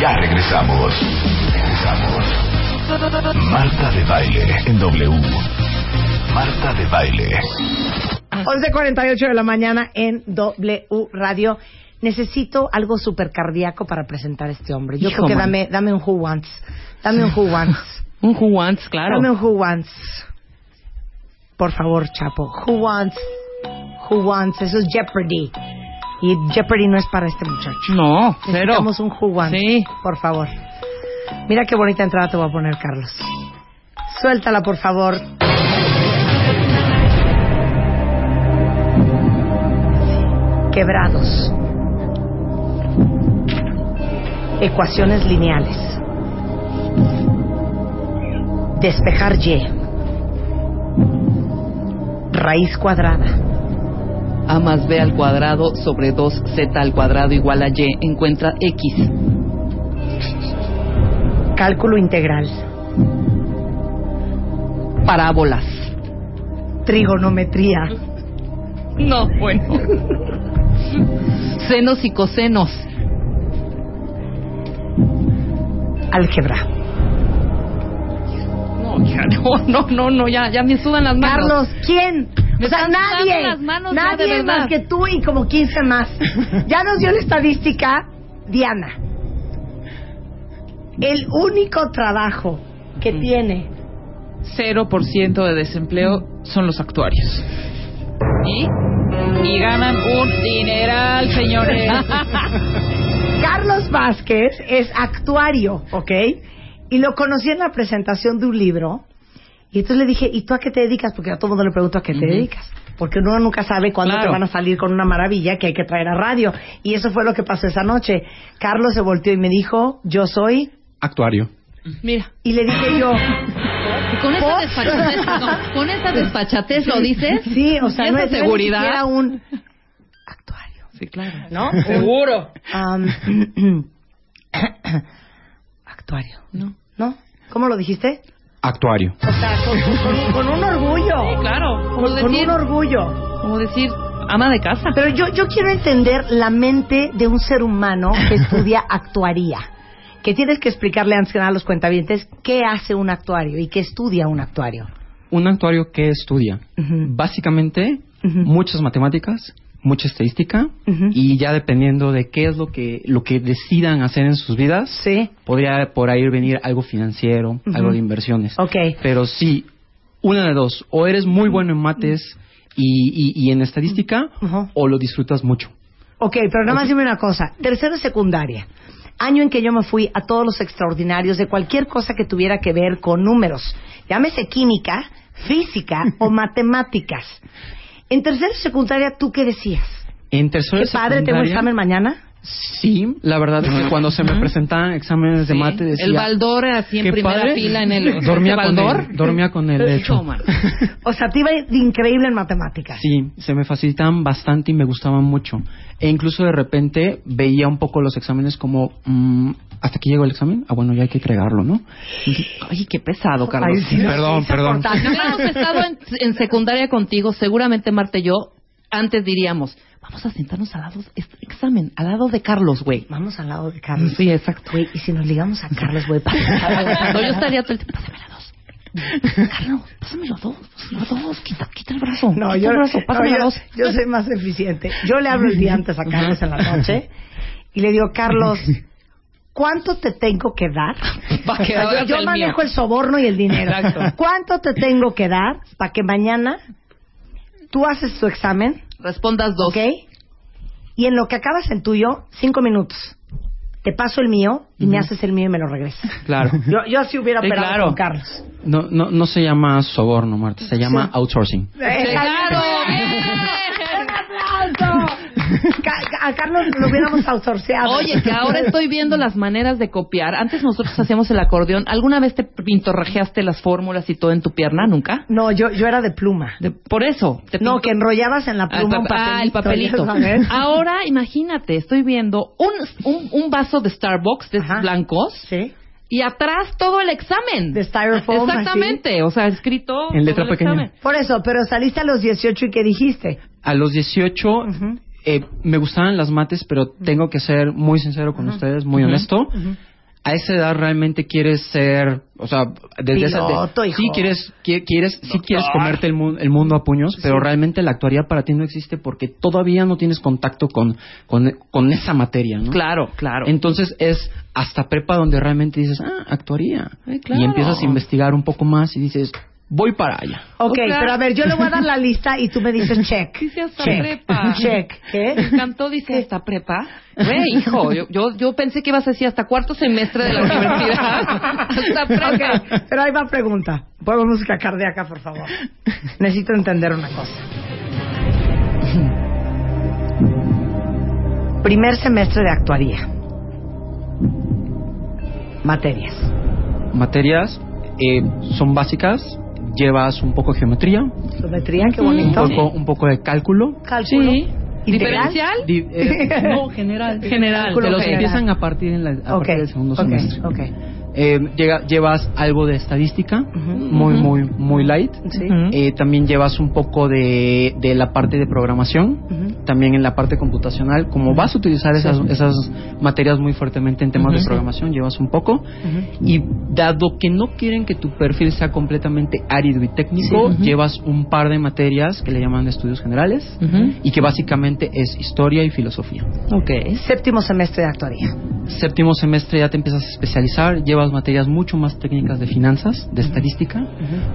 Ya regresamos. Regresamos. Marta de baile en W. Marta de baile. 11.48 de la mañana en W Radio. Necesito algo super cardíaco para presentar a este hombre. Yo Hijo, creo que man. dame, dame un Who Wants. Dame un Who Wants. Un Who Wants, claro. Dame un Who Wants. Por favor, Chapo. Who Wants. Who Wants. Eso es Jeopardy. Y Jeopardy no es para este muchacho. No, cero. Necesitamos un Wants. Sí. Por favor. Mira qué bonita entrada te voy a poner, Carlos. Suéltala, por favor. Quebrados. Ecuaciones lineales. Despejar Y. Raíz cuadrada. A más B al cuadrado sobre 2Z al cuadrado igual a Y. Encuentra X. Cálculo integral. Parábolas. Trigonometría. No, bueno. Senos y cosenos. Álgebra. No, ya, no, no, no, ya, ya me sudan las manos. Carlos, ¿quién? Me o sea, nadie. las manos ya, nadie más que tú y como 15 más. Ya nos dio la estadística Diana. El único trabajo que tiene 0% de desempleo son los actuarios. ¿Y? Y ganan un dineral, señores. Carlos Vázquez es actuario, ¿ok? Y lo conocí en la presentación de un libro. Y entonces le dije, ¿y tú a qué te dedicas? Porque a todo mundo le pregunto a qué te dedicas. Porque uno nunca sabe cuándo Claro. te van a salir con una maravilla que hay que traer a radio. Y eso fue lo que pasó esa noche. Carlos se volteó y me dijo, yo soy... Actuario. Mira, Y le dije yo, con esa despachatez, no, con esa despachatez lo dices. sí, o sea, no es seguridad. siquiera un actuario, Sí, claro. ¿no? Seguro. Am, actuario. No. ¿No? ¿Cómo lo dijiste? Actuario. O sea, con, con- con un orgullo. Claro, como Con, decir, un orgullo. como decir, ama de casa. Pero yo, yo quiero entender la mente de un ser humano que estudia actuaría. Que tienes que explicarle antes que nada a los cuentavientes qué hace un actuario y qué estudia un actuario. Un actuario que estudia básicamente muchas matemáticas, mucha estadística y ya dependiendo de qué es lo que lo que decidan hacer en sus vidas, Sí. podría por ahí venir algo financiero, algo de inversiones. Ok. Pero sí, una de dos, o eres muy bueno en mates y, y- y en estadística, o lo disfrutas mucho. Ok, pero nada más dime una cosa. Tercero secundaria. Año en que yo me fui a todos los extraordinarios de cualquier cosa que tuviera que ver con números. Llámese química, física o matemáticas. En tercero secundaria, ¿tú qué decías? En tercero ¿Qué padre, tengo secundaria, examen mañana? Sí, la verdad es que cuando se me presentaban exámenes de mate decía... el Baldor así en "Qué primera padre". fila en el dormía ¿ese con Baldor. él, dormía con él, de hecho. O sea, te iba de increíble en matemáticas. Sí, se me facilitaban bastante y me gustaban mucho. E incluso de repente veía un poco los exámenes como, mm, ¿hasta aquí llegó el examen? Ah, bueno, ya hay que entregarlo, ¿no? Ay, qué pesado, Carlos. Ay, sí, Perdón, perdón. hubiéramos estado en, en secundaria contigo, seguramente Marta y yo, antes diríamos, vamos a sentarnos al lado, este examen, al lado de Carlos, güey. Vamos al lado de Carlos. Sí, exacto. Güey, y si nos ligamos a Carlos, güey, No, yo estaría todo el tiempo, pásame la dos. Carlos, pásame la dos, pásame la dos, quita, quita el brazo, No, quita yo, el brazo, no, pásame yo, dos. yo soy más eficiente. Yo le hablo el día antes a Carlos en la noche y le digo, Carlos, ¿cuánto te tengo que dar? Pa' que O sea, hagas yo el manejo mío. el soborno y el dinero. Exacto. ¿Cuánto te tengo que dar para que mañana tú haces tu examen, Respondas dos. ¿ok? Y en lo que acabas el tuyo, cinco minutos. Te paso el mío y me haces el mío y me lo regresas. Claro. Yo, yo así hubiera Sí, operado claro. con Carlos. No, no, no se llama soborno, Marta, se llama Sí. outsourcing. ¡Claro! ¡Un aplauso! Ca- a Carlos lo hubiéramos outsourceado. Oye, que ahora estoy viendo las maneras de copiar. Antes nosotros hacíamos el acordeón. ¿Alguna vez te pintorrejeaste las fórmulas y todo en tu pierna? ¿Nunca? No, yo, yo era de pluma. De- por eso. Te No, que enrollabas en la Ah, pluma un pap- papelito. ah, el papelito. Ahora, imagínate, estoy viendo un, un, un vaso de Starbucks de esos Ajá. blancos Sí. y atrás todo el examen. De styrofoam, Exactamente, o sea, escrito En letra todo el pequeña. examen. Por eso, pero saliste a los 18 y ¿qué dijiste? A los 18 Ujú. Eh, me gustaban las mates, pero tengo que ser muy sincero con ustedes, muy honesto. a esa edad realmente quieres ser, o sea, desde esa Piloto, hijo. sí quieres qui- quieres sí quieres comerte el, mu- el mundo a puños, pero realmente la actuaría para ti no existe porque todavía no tienes contacto con con, con esa materia, ¿no? Claro, claro. Entonces es hasta prepa donde realmente dices, ah, actuaría. Ay, claro. Y empiezas a investigar un poco más y dices, voy para allá. Ok, O sea- pero a ver, yo le voy a dar la lista y tú me dices check. Dice hasta check. prepa. Check. Me ¿Qué? encantó, dice hasta prepa. Güey, hijo, yo, yo, yo pensé que ibas a decir hasta cuarto semestre de la universidad. hasta prepa. Ok, pero ahí va pregunta. Pongo música cardíaca, por favor. Necesito entender una cosa. Primer semestre de actuaría. Materias. Materias eh, son básicas, llevas un poco de geometría, Geometría, qué un bonito. poco, un poco de cálculo. Cálculo. Sí. ¿Diferencial? Di- eh, no, general. General, Te los general. empiezan a partir, en la, a Ok, partir del segundo ok, semestre. ok. Eh, llega- llevas algo de estadística, muy, muy, muy light. Sí. Eh, también llevas un poco de, de la parte de programación, también en la parte computacional. Como vas a utilizar esas, Sí. esas materias muy fuertemente en temas de programación, llevas un poco. Y dado que no quieren que tu perfil sea completamente árido y técnico, Sí. Llevas un par de materias que le llaman estudios generales y que básicamente es historia y filosofía. Ok. Séptimo semestre de actuaría. Séptimo semestre ya te empiezas a especializar, llevas materias mucho más técnicas de finanzas, de estadística,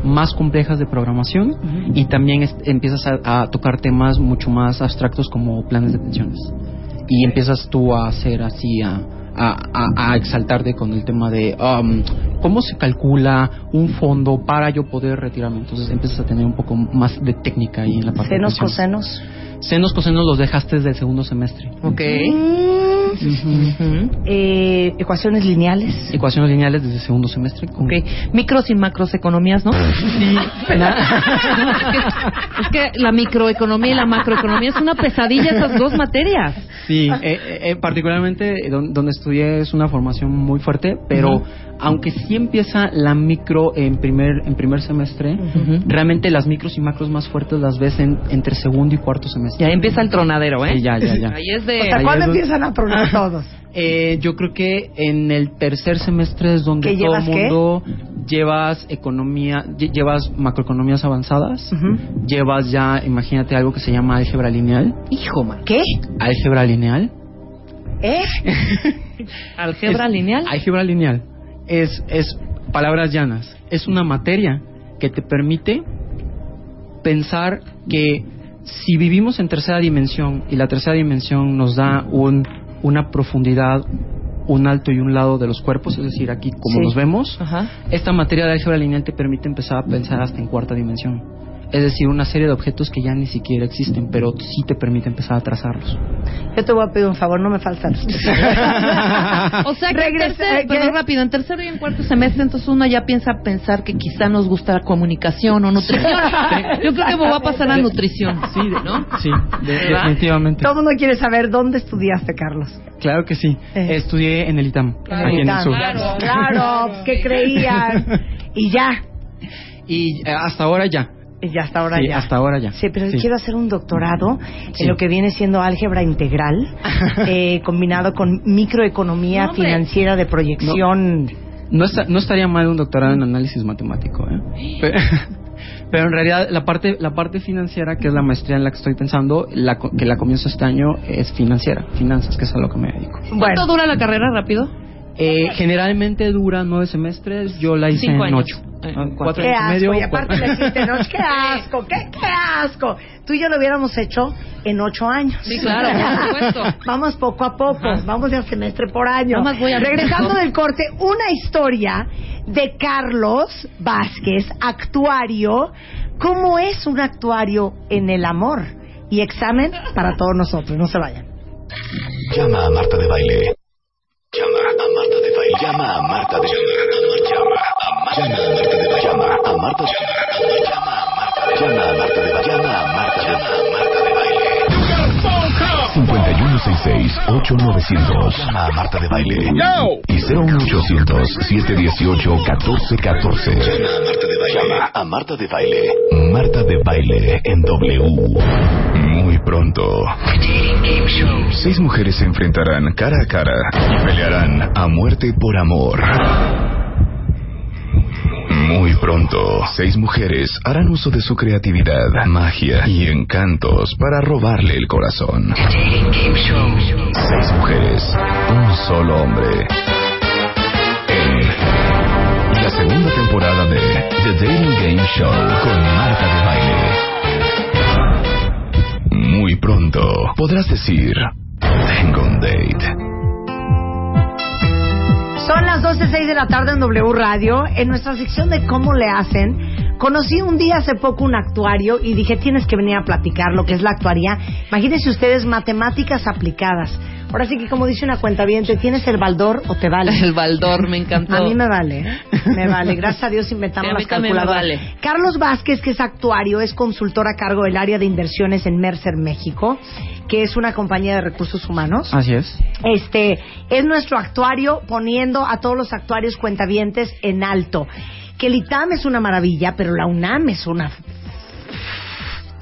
más complejas de programación y también es- empiezas a, a tocar temas mucho más abstractos como planes de pensiones. Y empiezas tú a hacer así, a, a, a- exaltarte con el tema de um, cómo se calcula un fondo para yo poder retirarme. Entonces empiezas a tener un poco más de técnica ahí en la parte Senos, cosenos. Senos, cosenos los dejaste desde el segundo semestre. Ok. Eh, ecuaciones lineales. Ecuaciones lineales desde el segundo semestre. con- Ok. Micros y macroeconomías, ¿no? Sí, es que la microeconomía y la macroeconomía es una pesadilla esas dos materias. Sí, eh, eh, eh, particularmente don- donde estudié es una formación muy fuerte, pero aunque sí empieza la micro en primer en primer semestre, realmente las micros y macros más fuertes las ves en, entre segundo y cuarto semestre. Ya empieza el tronadero, ¿eh? Sí, ya, ya, ya. Ahí es de... O sea, Ahí ¿cuándo empiezan a tronar todos? Eh, yo creo que en el tercer semestre es donde ¿Qué todo el llevas qué? mundo llevas economía, lle- llevas macroeconomías avanzadas, llevas ya, imagínate algo que se llama álgebra lineal, Hijo, man. ¿Qué? álgebra lineal, ¿Eh? Álgebra lineal. Álgebra lineal es, es palabras llanas. Es una materia que te permite pensar que si vivimos en tercera dimensión y la tercera dimensión nos da un, una profundidad, un alto y un lado de los cuerpos, es decir, aquí como Sí. nos vemos, Ajá. esta materia de álgebra lineal te permite empezar a pensar hasta en cuarta dimensión. Es decir, una serie de objetos que ya ni siquiera existen, pero sí te permite empezar a trazarlos. Yo te voy a pedir un favor, no me falta O sea, que Regresa- eh, rápido, en tercero y en cuarto semestre, entonces uno ya piensa pensar que quizá nos gusta la comunicación o nutrición. Yo creo que me voy a pasar a nutrición, Sí, de- ¿no? Sí, de- definitivamente. Todo el mundo quiere saber dónde estudiaste, Carlos. Claro que sí. Eh. Estudié en el ITAM, Claro. aquí en el Claro, sur. Claro. claro, ¿qué creían? Y ya, Y eh, hasta ahora ya. Y ya hasta ahora Sí, ya. hasta ahora ya. Sí, pero Sí. quiero hacer un doctorado Sí. en lo que viene siendo álgebra integral, eh, combinado con microeconomía No, financiera de proyección. No, está- no estaría mal un doctorado en análisis matemático, ¿eh? Pero, pero en realidad la parte la parte financiera, que es la maestría en la que estoy pensando, la, co- que la comienzo este año, es financiera, finanzas, que es a lo que me dedico. ¿Cuánto Bueno, dura la carrera rápido? Eh, generalmente dura nueve semestres, yo la hice Cinco en años. ocho. Cuatro. qué asco. medio, y aparte le hiciste noche, qué asco, qué, qué asco. Tú y yo lo hubiéramos hecho en ocho años. Sí, claro, por supuesto. Vamos poco a poco, Ajá. vamos de semestre por año. Más voy a- Regresando del corte, una historia de Carlos Vázquez, actuario. ¿Cómo es un actuario en el amor? Y examen para todos nosotros, no se vayan. Llama a Marta de Baile. Llama a Marta de Baile. Llama a Marta de Baile. Llama a Marta de Baile. Llama a Marta de Llama a Marta de Llama a Marta de Llama a Marta de Llama a Marta de Baile. 8900. Llama a Marta de Baile. Y 01800 718 1414. Llama a Marta de Baile. Llama a Marta de Baile. Marta de Baile en W. Muy pronto. Seis mujeres se enfrentarán cara a cara y pelearán a muerte por amor. Muy pronto, seis mujeres harán uso de su creatividad, magia y encantos para robarle el corazón. Seis mujeres, un solo hombre. En la segunda temporada de The Dating Game Show con Marta de Baile. Muy pronto podrás decir, tengo un date. Son las 12.06 de la tarde en W Radio. En nuestra sección de cómo le hacen, conocí un día hace poco un actuario y dije, tienes que venir a platicar lo que es la actuaría. Imagínense ustedes matemáticas aplicadas. Ahora sí que como dice una cuenta bien, ¿te tienes el baldor o te vale? El baldor me encantó. A mí me vale, ¿eh? me vale. Gracias a Dios inventamos Sí, a mí las también me calculadoras. vale. Carlos Vázquez, que es actuario, es consultor a cargo del área de inversiones en Mercer México, que es una compañía de recursos humanos. Así es. Este es nuestro actuario poniendo a todos los actuarios cuentavientes en alto. Que el ITAM es una maravilla, pero la UNAM es una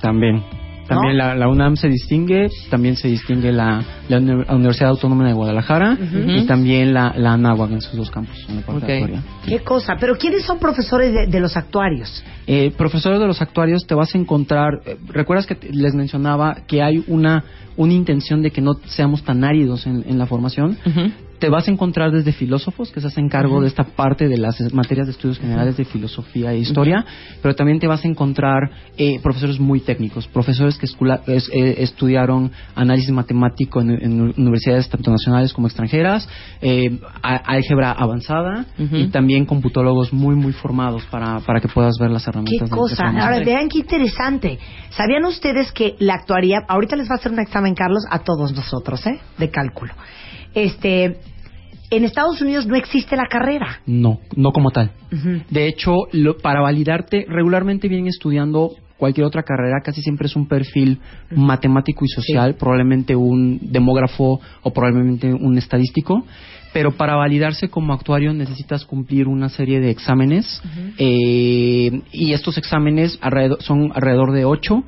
También. También la, la UNAM se distingue, también se distingue la, la Uni- la Universidad Autónoma de Guadalajara y también la, la ANAHUAC en sus dos campos, en la parte de Ok. actuaría. qué cosa. Pero quiénes son profesores de, de los actuarios. Eh, profesores de los actuarios te vas a encontrar, eh, recuerdas que les mencionaba que hay una, una intención de que no seamos tan áridos en, en la formación. Ujú. Te vas a encontrar desde filósofos que se hacen cargo de esta parte de las materias de estudios generales de filosofía e historia, pero también te vas a encontrar eh, profesores muy técnicos, profesores que escula- es- eh, estudiaron análisis matemático en, en universidades tanto nacionales como extranjeras, eh, álgebra avanzada y también computólogos muy muy formados para, para que puedas ver las Qué herramientas. de- cosa. Ahora vean qué interesante. ¿Sabían ustedes que la actuaría, ahorita les va a hacer un examen, Carlos, a todos nosotros, ¿eh? De cálculo. Este, en Estados Unidos no existe la carrera. No, no como tal. De hecho, lo- para validarte, regularmente vienen estudiando cualquier otra carrera, casi siempre es un perfil matemático y social, probablemente un demógrafo o probablemente un estadístico, pero para validarse como actuario necesitas cumplir una serie de exámenes eh, y estos exámenes alrededor- son alrededor de ocho.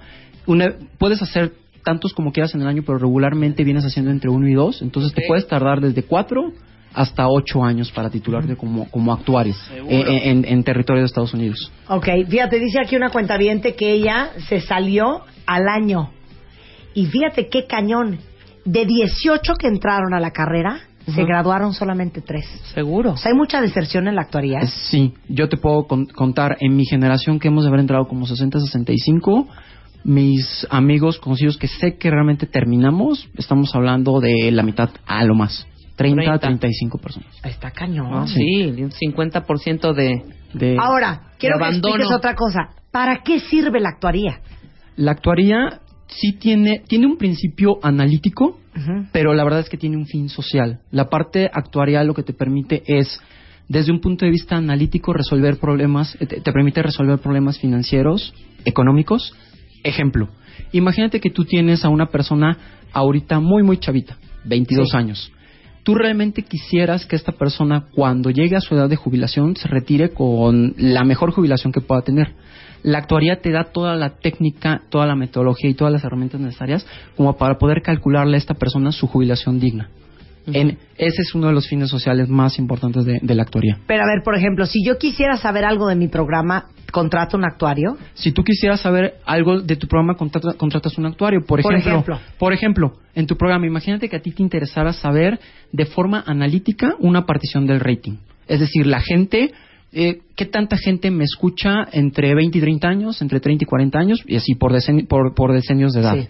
Una- puedes hacer tantos como quieras en el año, pero regularmente vienes haciendo entre uno y dos, entonces te puedes tardar desde cuatro hasta ocho años para titularte como, como actuario eh, en, en territorio de Estados Unidos. Ok, fíjate, dice aquí una cuentaviente que ella se salió al año. Y fíjate qué cañón. De 18 que entraron a la carrera, se graduaron solamente tres. Seguro. O sea, hay mucha deserción en la actuaría. Eh, Sí, yo te puedo con- contar en mi generación que hemos de haber entrado como 60, 65. Mis amigos conocidos que sé que realmente terminamos, estamos hablando de la mitad a lo más. 30, 30. 35 personas. Está cañón. Ah, sí, un 50% de... De Ahora, quiero que abandono. expliques otra cosa. ¿Para qué sirve la actuaría? La actuaría sí tiene, tiene un principio analítico, pero la verdad es que tiene un fin social. La parte actuarial lo que te permite es, desde un punto de vista analítico, resolver problemas, eh, te, te permite resolver problemas financieros, económicos. Ejemplo, imagínate que tú tienes a una persona ahorita muy, muy chavita, 22 Sí. años. Tú realmente quisieras que esta persona, cuando llegue a su edad de jubilación, se retire con la mejor jubilación que pueda tener. La actuaría te da toda la técnica, toda la metodología y todas las herramientas necesarias como para poder calcularle a esta persona su jubilación digna. En- ese es uno de los fines sociales más importantes de, de la actuaría. Pero a ver, por ejemplo, si yo quisiera saber algo de mi programa, ¿contrato un actuario? Si tú quisieras saber algo de tu programa, contrata- contratas un actuario. Por Por ejemplo, ejemplo. por ejemplo, en tu programa, imagínate que a ti te interesara saber de forma analítica una partición del rating. Es decir, la gente, eh, ¿qué tanta gente me escucha entre 20 y 30 años, entre 30 y 40 años, y así por, decen- por, por decenios de edad? Sí.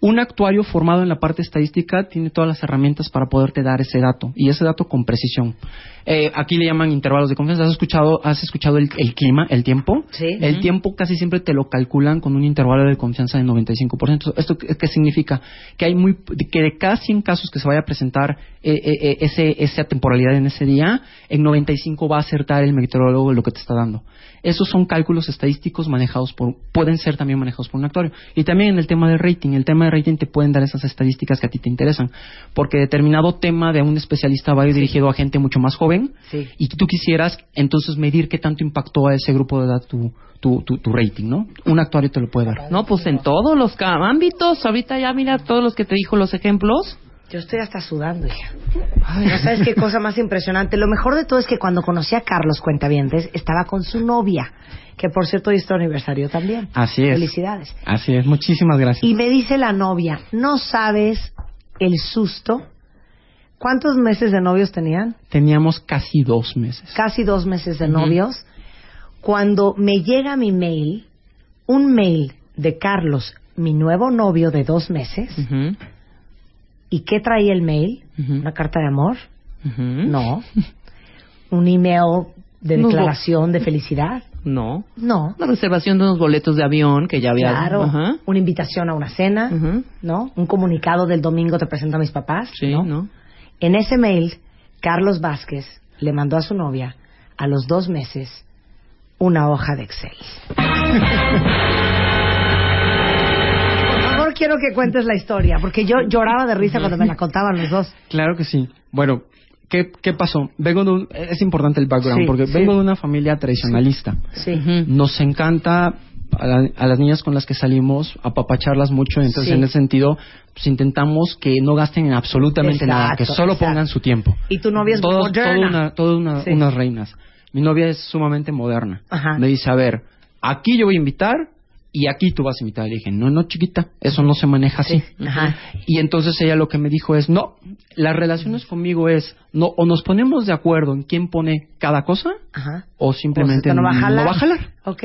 Un actuario formado en la parte estadística tiene todas las herramientas para poderte dar ese dato, y ese dato con precisión. Eh, aquí le llaman intervalos de confianza. ¿Has escuchado, has escuchado el, el clima, el tiempo? Sí. El tiempo casi siempre te lo calculan con un intervalo de confianza de 95%. ¿Esto qué, qué significa? Que hay muy que de cada 100 casos que se vaya a presentar eh, eh, eh, ese, esa temporalidad en ese día, en 95 va a acertar el meteorólogo el lo que te está dando. Esos son cálculos estadísticos manejados por, pueden ser también manejados por un actuario. Y también en el tema del rating, el tema del rating te pueden dar esas estadísticas que a ti te interesan, porque determinado tema de un especialista va a ir dirigido a gente mucho más joven Sí. y tú quisieras entonces medir qué tanto impactó a ese grupo de edad tu, tu, tu, tu rating, ¿no? Un actuario te lo puede dar. No, pues en todos los ámbitos. Ahorita ya mira todos los que te dijo los ejemplos. Yo estoy hasta sudando, hija. No sabes qué cosa más impresionante. Lo mejor de todo es que cuando conocí a Carlos Cuentavientes, estaba con su novia, que por cierto hoy está aniversario también. Así es. Felicidades. Así es, muchísimas gracias. Y me dice la novia, no sabes el susto. ¿Cuántos meses de novios tenían? Teníamos casi dos meses. Casi dos meses de novios. Cuando me llega mi mail, un mail de Carlos, mi nuevo novio de dos meses. Ujú, ¿Y qué traía el mail? ¿Una carta de amor? No. ¿Un email de No. declaración de felicidad? No. No. La reservación de unos boletos de avión que ya había. Claro. Ajá. Una invitación a una cena. ¿no? Un comunicado del domingo te presento a mis papás, Sí, ¿no? ¿no? En ese mail, Carlos Vázquez le mandó a su novia, a los dos meses, una hoja de Excel. Quiero que cuentes la historia, porque yo lloraba de risa cuando me la contaban los dos. Claro que sí. Bueno, ¿qué, qué pasó? Vengo de un- es importante el background, Sí, porque sí. vengo de una familia tradicionalista. Sí. Nos encanta a, la- a las niñas con las que salimos apapacharlas mucho, entonces Sí. en ese sentido pues, intentamos que no gasten en absolutamente nada, que Exacto, solo exacto. pongan su tiempo. Y tu novia es Todos- moderna. todo una- todo una- Sí. unas reinas. Mi novia es sumamente moderna. Ajá. Me dice, a ver, aquí yo voy a invitar y aquí tú vas a invitar. Le dije, no, no, chiquita, eso no se maneja así. Ajá. Y entonces ella lo que me dijo es, no, las relaciones conmigo es, no, o nos ponemos de acuerdo en quién pone cada cosa, Ajá. o simplemente O sea, no va a jalar. no va a jalar. Ok.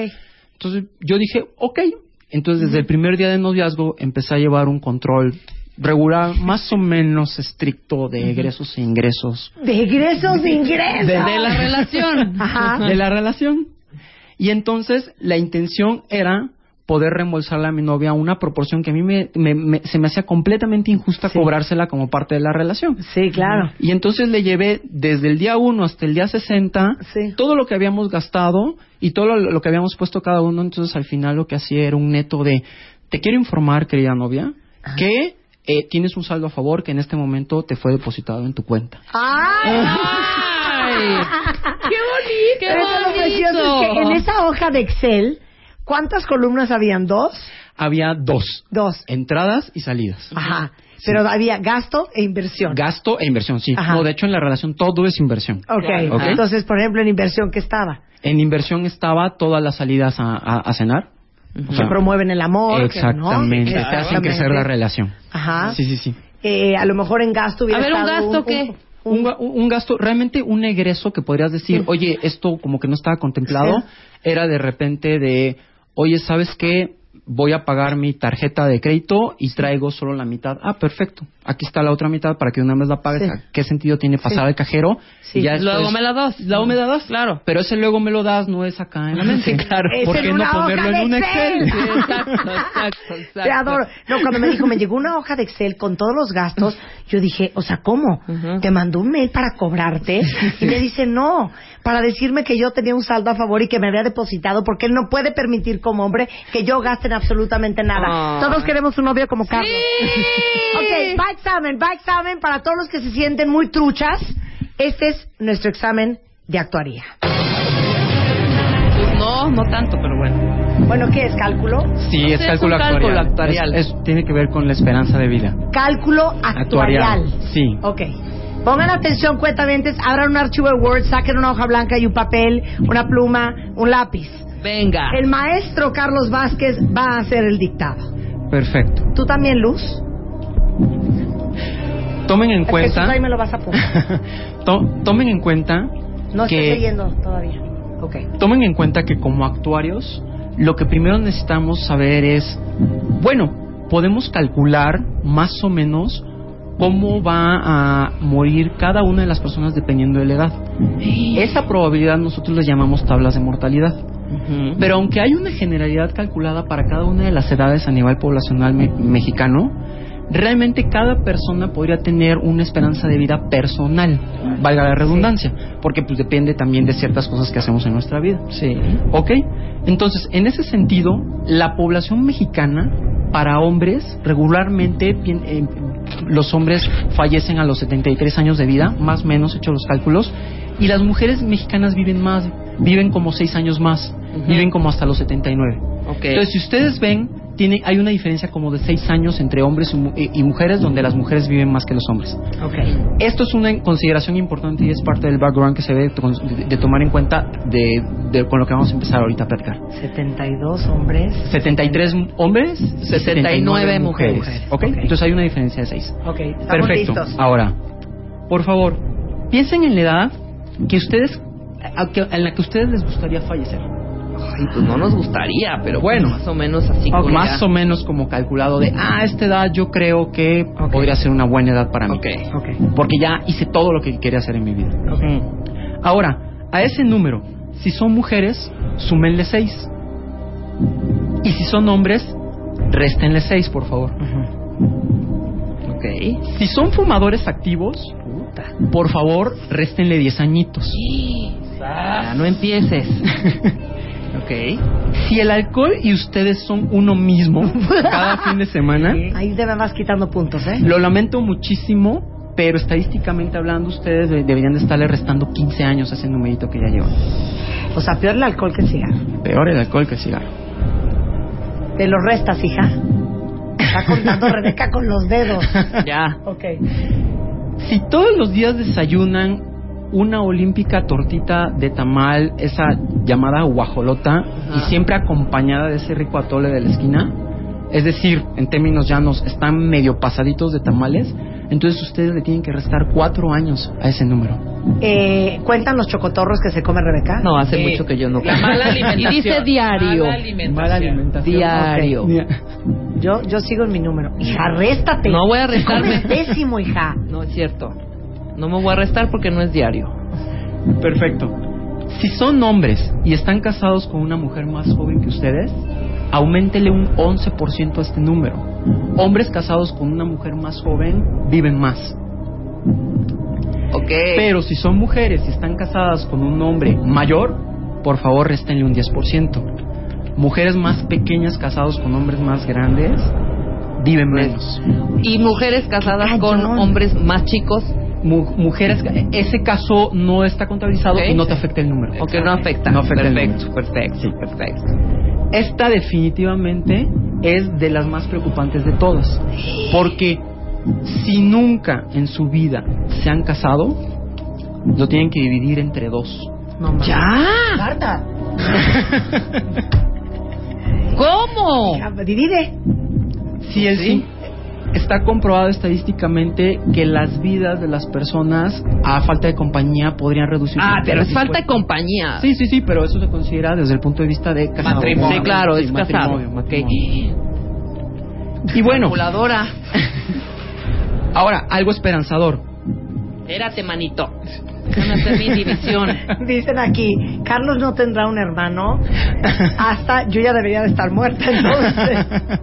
Entonces yo dije, ok. Entonces desde el primer día de noviazgo empecé a llevar un control regular, más o menos estricto de egresos e ingresos De egresos, de ingresos. De, de la relación. Ajá. de la relación. Y entonces la intención era poder reembolsarle a mi novia una proporción que a mí me, me- me- se me hacía completamente injusta Sí. cobrársela como parte de la relación. Sí, claro. Y entonces le llevé desde el día 1 hasta el día 60 Sí. todo lo que habíamos gastado y todo lo, lo que habíamos puesto cada uno. Entonces al final lo que hacía era un neto de, te quiero informar, querida novia, Ajá. que eh, tienes un saldo a favor que en este momento te fue depositado en tu cuenta. ¡Ay! ¡Ay! ¡Qué bonito! ¡Qué Pero eso lo precioso es que en esa hoja de Excel, ¿cuántas columnas habían? ¿Dos? Había dos, Dos. entradas y salidas. Ajá. Pero había gasto e inversión. Gasto e inversión, sí. Ajá. No, de hecho en la relación todo es inversión. ok. Ok. Entonces, por ejemplo, en inversión, ¿qué estaba? En inversión estaba todas las salidas a, a- a cenar. O Que sea, promueven el amor. que, ¿no? Exactamente. Te hacen Exactamente. crecer la relación. Ajá. Sí, sí, sí. Eh, a lo mejor en gasto hubiera A ver, ¿un gasto qué? Un, un- un gasto, realmente un egreso que podrías decir, oye, esto como que no estaba contemplado, Sí. era de repente de, oye, ¿sabes qué? Voy a pagar mi tarjeta de crédito y traigo solo la mitad. Ah, perfecto. Aquí está la otra mitad para que una vez la pagues. Sí. ¿Qué sentido tiene pasar Sí. al cajero? Sí. Y ya después- Luego me la das. Luego me la das. Claro. Pero ese luego me lo das no es acá en la mente. Sí, claro. Es ¿Por qué no ponerlo en un Excel? Excel. Sí, exacto, exacto, exacto. Te adoro. No, cuando me dijo, me llegó una hoja de Excel con todos los gastos, yo dije, o sea, ¿cómo? Te mandó un mail para cobrarte y me dice, no, para decirme que yo tenía un saldo a favor y que me había depositado porque él no puede permitir como hombre que yo gaste en absolutamente nada. Ah. Todos queremos un novio como Carlos. Sí. ok, va examen, va examen para todos los que se sienten muy truchas. Este es nuestro examen de actuaría. Pues no, no tanto, pero bueno. Bueno, ¿qué es cálculo? Sí, Sí, es es cálculo un cálculo actuarial. actuarial. Es- es- tiene que ver con la esperanza de vida. Cálculo actuarial. Sí. Ok. Pongan atención, cuentamientos, abran un archivo de Word, saquen una hoja blanca y un papel, una pluma, un lápiz. Venga. El maestro Carlos Vázquez va a hacer el dictado. Perfecto. ¿Tú también, Luz? Tomen en Jesús, cuenta. ahí me lo vas a poner. To- tomen en cuenta No estoy que leyendo todavía. Ok. tomen en cuenta que como actuarios lo que primero necesitamos saber es bueno podemos calcular más o menos cómo va a morir cada una de las personas dependiendo de la edad esa probabilidad nosotros le llamamos tablas de mortalidad pero aunque hay una generalidad calculada para cada una de las edades a nivel poblacional me- mexicano, realmente cada persona podría tener una esperanza de vida personal, valga la redundancia. porque pues depende también de ciertas cosas que hacemos en nuestra vida. Sí. ¿Ok? Entonces, en ese sentido, la población mexicana para hombres, regularmente eh, los hombres fallecen a los 73 años de vida, más o menos, hecho los cálculos, y las mujeres mexicanas viven más, viven como 6 años más, viven como hasta los 79. Ok. Entonces, si ustedes ven, tiene, hay una diferencia como de 6 años entre hombres y, mu- y- mujeres, donde las mujeres viven más que los hombres. Ok. Esto es una consideración importante y es parte del background que se debe de, de tomar en cuenta de, de- con lo que vamos a empezar ahorita a platicar. 72 hombres. 73 hombres, 69 mujeres. ¿Ok? Entonces hay una diferencia de 6. Ok, estamos Perfecto. listos. Ahora, por favor, piensen en la edad que ustedes, en la que ustedes les gustaría fallecer. Ay, pues no nos gustaría, pero Bueno. bueno, más o menos así. Más ya. o menos como calculado de, ah, a esta edad yo creo que podría ser una buena edad para mí. Porque ya hice todo lo que quería hacer en mi vida. Ahora, a ese número, si son mujeres, súmenle 6. Y si son hombres, réstenle 6, por favor. Ok. Si son fumadores activos, por favor, réstenle 10 añitos. Ya, no empieces. ok. Si el alcohol y ustedes son uno mismo cada fin de semana, Ahí te me vas quitando puntos, ¿eh? lo lamento muchísimo, pero estadísticamente hablando, ustedes de- deberían de estarle restando 15 años a ese numerito que ya llevan. O sea, peor el alcohol que el cigarro. Peor el alcohol que el cigarro. Te lo restas, hija. Está contando Rebeca con los dedos. Ya. Ok. Si todos los días desayunan una olímpica tortita de tamal, esa llamada guajolota, y siempre acompañada de ese rico atole de la esquina, es decir, en términos llanos, están medio pasaditos de tamales, entonces ustedes le tienen que restar cuatro años a ese número. Eh, ¿Cuentan los chocotorros que se come Rebeca? No, hace mucho que yo no La mala alimentación. Y dice diario. Mala alimentación. Mala alimentación. Diario. Yo, yo sigo en mi número. Hija, réstate. No voy a restarme. Comes pésimo, hija. No es cierto. No me voy a restar porque no es diario. Perfecto. Si son hombres y están casados con una mujer más joven que ustedes, aumentele un 11% a este número. Hombres casados con una mujer más joven viven más. Ok. Pero si son mujeres y están casadas con un hombre mayor, por favor restenle un 10%. Mujeres más pequeñas casados con hombres más grandes viven menos. y mujeres casadas con hombres más chicos, mujeres, ese caso no está contabilizado y no te afecta el número. o que no afecta. No afecta el perfecto, número. perfecto, Sí. perfecto. Esta definitivamente es de las más preocupantes de todas. Porque si nunca en su vida se han casado, lo tienen que dividir entre dos. No. ¡Ya! Marta. ¿Cómo? divide. Si el Sí. Está comprobado estadísticamente que las vidas de las personas a falta de compañía podrían reducir. Ah, pero es falta de compañía. Sí, sí, sí, pero eso se considera desde el punto de vista de casado. Matrimonio. Sí, claro, Sí, es casado. matrimonio, Ok. matrimonio. Y bueno, Calculadora. ahora, algo esperanzador. Espérate, manito. Déjame hacer mi división. Dicen aquí, Carlos no tendrá un hermano hasta yo ya debería de estar muerta entonces.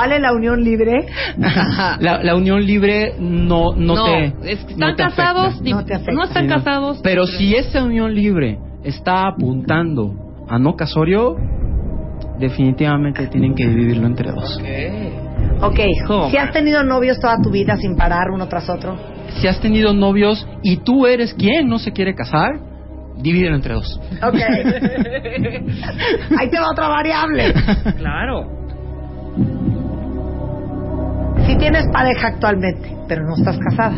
¿Vale la unión libre? La, la unión libre no, no, te. es que no están te casados, No te afecta. no están Sí, casados. Pero si esa unión libre está apuntando a no casorio, definitivamente tienen que dividirlo entre dos. Ok, ¿Cómo? si has tenido novios toda tu vida sin parar uno tras otro. Si has tenido novios y tú eres quien no se quiere casar, divídelo entre dos. Ok. Ahí te va otra variable. Claro. Si tienes pareja actualmente, pero no estás casada.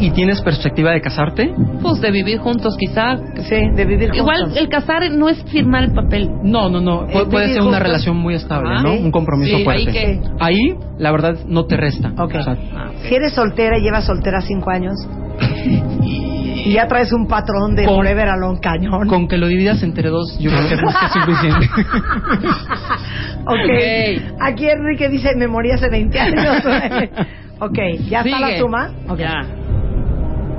¿Y tienes perspectiva de casarte? Pues de vivir juntos, quizá. Sí, de vivir Igual juntos. el casar no es firmar el papel. No, no, no. Pu- Eh, puede ser una relación muy estable, Ah, ¿no? sí. Un compromiso Sí, fuerte. ahí Ahí, la verdad, no te resta. Ok. O sea, Ah, ok. Si eres soltera y llevas soltera cinco años y ya traes un patrón de Con- Forever Alone cañón. con que lo dividas entre dos, yo creo que es más que suficiente. ok. Aquí Enrique dice, me morí hace 20 años. ok, ¿ya está la Sigue. suma? Ok. Ya.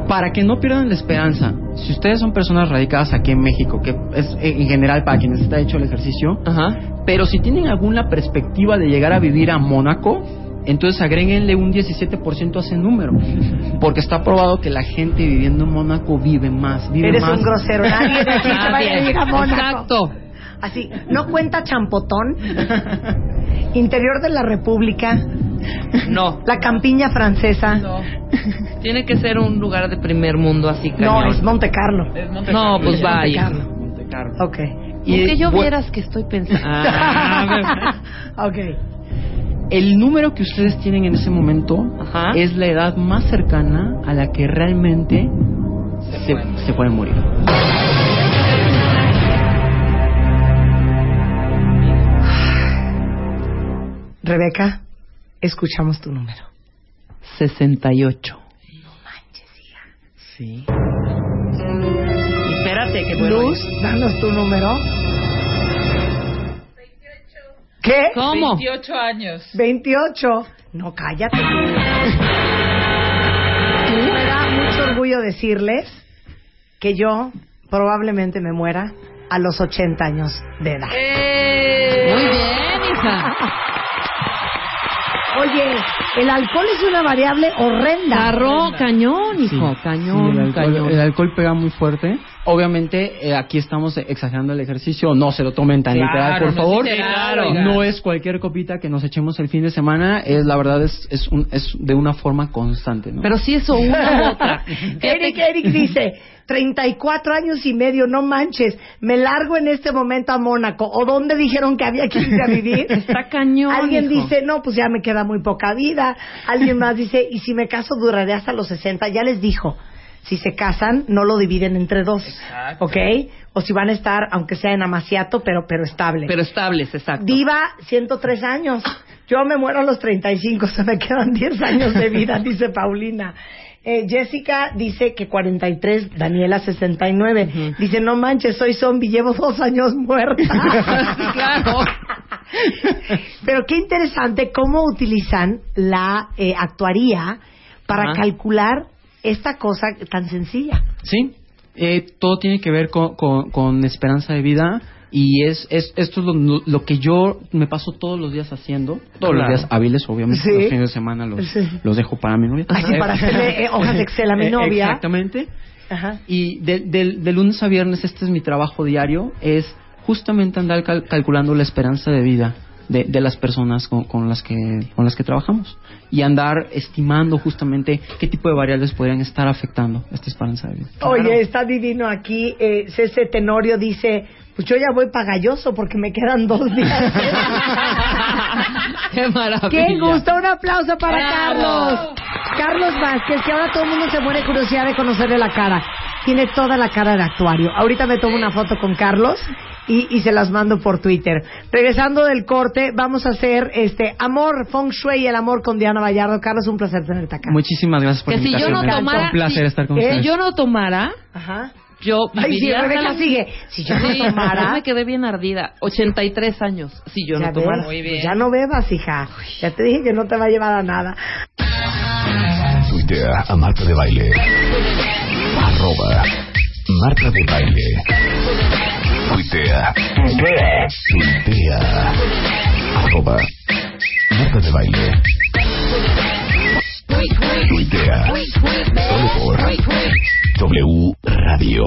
para que no pierdan la esperanza, si ustedes son personas radicadas aquí en México, que es eh, en general para quienes está hecho el ejercicio, Ajá. pero si tienen alguna perspectiva de llegar a vivir a Mónaco, entonces agréguenle un 17% a ese número. Porque está probado que la gente viviendo en Mónaco vive más. Vive Eres más. un grosero. Nadie Ah, vaya a bien. ir a Mónaco. Exacto. Así, ¿no cuenta Champotón? Interior de la República, No. la campiña francesa. No. Tiene que ser un lugar de primer mundo así No, cañón. es Monte Carlo. Es Monte No, Carlo. pues Es vaya. Monte Carlo. Monte Carlo. Ok. Y, Aunque yo vieras que estoy pensando. Ah, ok. El número que ustedes tienen en ese momento Ajá. es la edad más cercana a la que realmente se, se pueden morir. Rebeca, escuchamos tu número. 68. Sí. Espérate que Luz, danos tu número. ¿Qué? ¿Cómo? 28 años. 28. No, cállate. Me da mucho orgullo decirles que yo probablemente me muera a los 80 años de edad. Muy bien, hija. Oye, el alcohol es una variable horrenda. Carro, cañón, hijo. Cañón, Sí, el, alcohol, cañón. el alcohol pega muy fuerte. Obviamente, eh, aquí estamos exagerando el ejercicio. No se lo tomen tan Claro, literal, por no es favor. literal, oiga. no es cualquier copita que nos echemos el fin de semana. Es la verdad es es, un- es de una forma constante, ¿no? Pero sí eso, una u otra. Eric, Eric dice, 34 años y medio, no manches, me largo en este momento a Mónaco. ¿O dónde dijeron que había que irse a vivir? Está cañón, Alguien hijo. dice, no, pues ya me queda muy poca vida. Alguien más dice, y si me caso duraré hasta los 60. Ya les dijo, si se casan, no lo dividen entre dos. Exacto. ¿Ok? O si van a estar, aunque sea en amaciato, pero, pero estable. Pero estables, exacto. Diva, 103 años. Yo me muero a los 35, se me quedan 10 años de vida, dice Paulina. Eh, Jessica dice que 43, Daniela 69. Dice, no manches, soy zombie, llevo dos años muerta. Claro. Pero qué interesante cómo utilizan la eh, actuaría para Ajá. calcular esta cosa tan sencilla. Sí, eh, todo tiene que ver con, con- con esperanza de vida y es, es esto es lo, lo que yo me paso todos los días haciendo, todos los días hábiles, obviamente, Sí. los fines de semana los, Sí. los dejo para mi novia. Así para hacerle eh, hojas de Excel a mi Eh, novia. Exactamente. Ajá. Y de, de- de lunes a viernes, este es mi trabajo diario, es justamente andar cal- calculando la esperanza de vida de, de las personas con, con las que con las que trabajamos y andar estimando justamente qué tipo de variables podrían estar afectando esta esperanza de vida. Oye, está divino aquí. Eh, Cece Tenorio dice, pues yo ya voy pagalloso porque me quedan dos días. Qué maravilla. ¡Qué gusto! Un aplauso para Bravo. Carlos. Carlos Vázquez, que ahora todo el mundo se muere de curiosidad de conocerle la cara. Tiene toda la cara de actuario. Ahorita me tomo una foto con Carlos y, y se las mando por Twitter. Regresando del corte, vamos a hacer este Amor, Feng Shui y el amor con Diana Vallardo. Carlos, un placer tenerte acá. Muchísimas gracias por Que la si yo no tomara, un placer si- estar con si ustedes. yo no tomara, Ajá. yo Ay, viviría Rebeca la- sigue. Si yo no Sí, tomara... ya me quedé bien ardida. 83 años. Si yo Ya no tomara. ves, Muy bien. pues ya no bebas, hija. Ya te dije que no te va a llevar a nada. Tuitea a Marta de Baile. Arroba Marta de Baile. Tuitea. Tuitea. Arroba Marta de Baile. Tuitea. Solo por W Radio.